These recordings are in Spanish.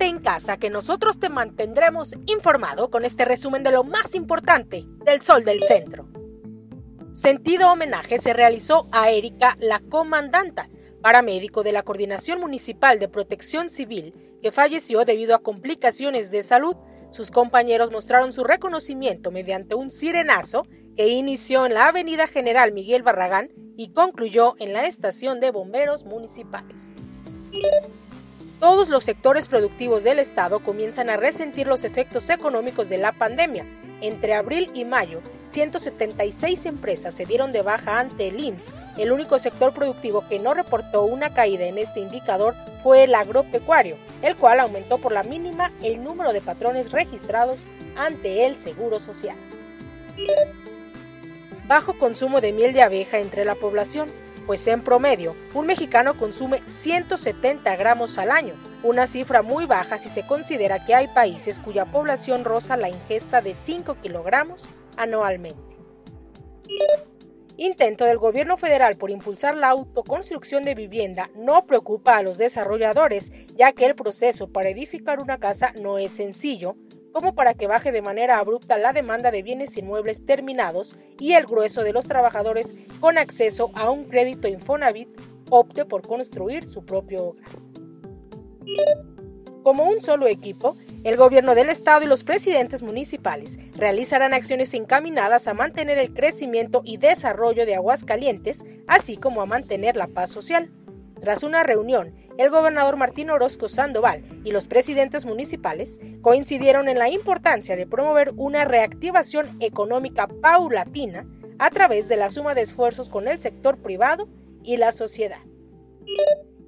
En casa que nosotros te mantendremos informado con este resumen de lo más importante del Sol del Centro. Sentido homenaje se realizó a Erika, la comandanta, paramédico de la Coordinación Municipal de Protección Civil, que falleció debido a complicaciones de salud. Sus compañeros mostraron su reconocimiento mediante un sirenazo que inició en la Avenida General Miguel Barragán y concluyó en la estación de bomberos municipales. Todos los sectores productivos del Estado comienzan a resentir los efectos económicos de la pandemia. Entre abril y mayo, 176 empresas se dieron de baja ante el IMSS. El único sector productivo que no reportó una caída en este indicador fue el agropecuario, el cual aumentó por la mínima el número de patrones registrados ante el Seguro Social. Bajo consumo de miel de abeja entre la población pues en promedio un mexicano consume 170 gramos al año, una cifra muy baja si se considera que hay países cuya población roza la ingesta de 5 kilogramos anualmente. Intento del gobierno federal por impulsar la autoconstrucción de vivienda no preocupa a los desarrolladores, ya que el proceso para edificar una casa no es sencillo, como para que baje de manera abrupta la demanda de bienes inmuebles terminados y el grueso de los trabajadores con acceso a un crédito Infonavit opte por construir su propio hogar. Como un solo equipo, el gobierno del estado y los presidentes municipales realizarán acciones encaminadas a mantener el crecimiento y desarrollo de Aguascalientes, así como a mantener la paz social. Tras una reunión, el gobernador Martín Orozco Sandoval y los presidentes municipales coincidieron en la importancia de promover una reactivación económica paulatina a través de la suma de esfuerzos con el sector privado y la sociedad.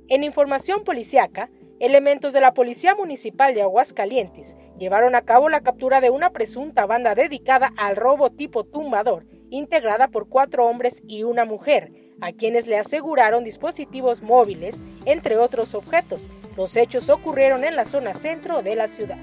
En información policiaca, elementos de la Policía Municipal de Aguascalientes llevaron a cabo la captura de una presunta banda dedicada al robo tipo tumbador, integrada por cuatro hombres y una mujer, a quienes le aseguraron dispositivos móviles, entre otros objetos. Los hechos ocurrieron en la zona centro de la ciudad.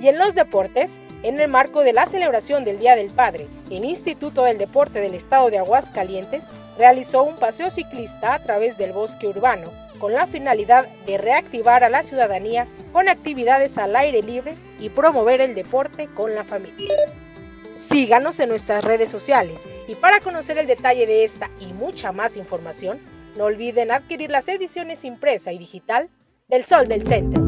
Y en los deportes, en el marco de la celebración del Día del Padre, el Instituto del Deporte del Estado de Aguascalientes realizó un paseo ciclista a través del bosque urbano con la finalidad de reactivar a la ciudadanía con actividades al aire libre y promover el deporte con la familia. Síganos en nuestras redes sociales y para conocer el detalle de esta y mucha más información, no olviden adquirir las ediciones impresa y digital del Sol del Centro.